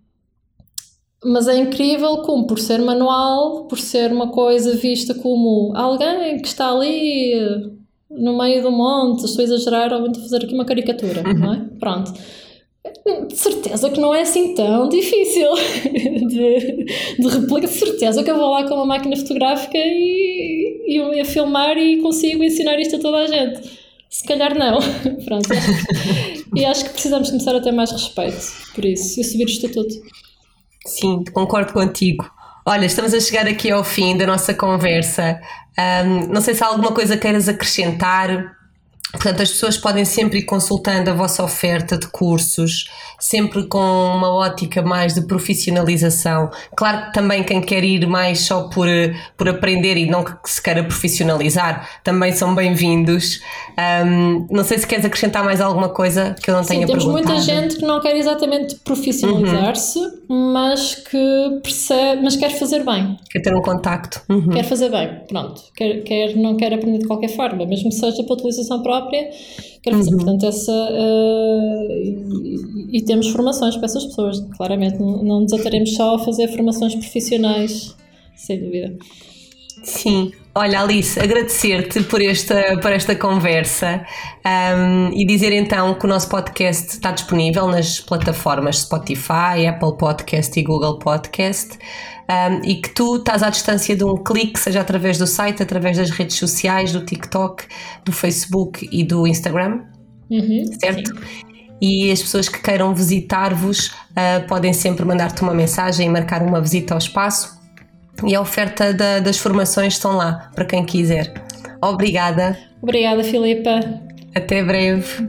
mas é incrível como, por ser manual, por ser uma coisa vista como alguém que está ali no meio do monte, estou a exagerar, ou a fazer aqui uma caricatura, uhum. não é? Pronto. De certeza que não é assim tão difícil de, de replicar. De certeza que eu vou lá com uma máquina fotográfica e, e a filmar e consigo ensinar isto a toda a gente. Se calhar não. Pronto. e acho que precisamos começar a ter mais respeito por isso e subir o estatuto. Sim, concordo contigo. Olha, estamos a chegar aqui ao fim da nossa conversa. Um, não sei se há alguma coisa queiras acrescentar Portanto, as pessoas podem sempre ir consultando a vossa oferta de cursos, sempre com uma ótica mais de profissionalização. Claro que também quem quer ir mais só por, por aprender e não que se queira profissionalizar, também são bem-vindos. Um, não sei se queres acrescentar mais alguma coisa que eu não Sim, tenha temos muita gente que não quer exatamente profissionalizar-se, uhum. mas que percebe, mas quer fazer bem. Quer ter um contacto. Uhum. Quer fazer bem, pronto. Quer, quer, não quer aprender de qualquer forma, mesmo que seja para utilização própria própria. Quero fazer, uhum. portanto, essa. Uh, e, e, temos formações para essas pessoas, claramente. Não, não nos ataremos só a fazer formações profissionais, sem dúvida. Sim, olha Alice, agradecer-te por esta, por esta conversa um, e dizer então que o nosso podcast está disponível nas plataformas Spotify, Apple Podcast e Google Podcast um, e que tu estás à distância de um clique, seja através do site, através das redes sociais, do TikTok, do Facebook e do Instagram, uhum, certo? Sim. E as pessoas que queiram visitar-vos uh, podem sempre mandar-te uma mensagem e marcar uma visita ao espaço. E a oferta da, das formações estão lá para quem quiser. Obrigada. Obrigada, Filipa. Até breve.